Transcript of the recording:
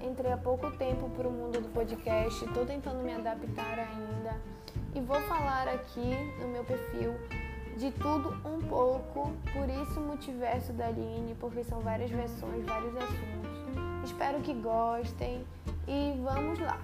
entrei há pouco tempo para o mundo do podcast, estou tentando me adaptar ainda e vou falar aqui no meu perfil de tudo um pouco, por isso multiverso da Aline, porque são várias versões, vários assuntos. Espero que gostem e vamos lá!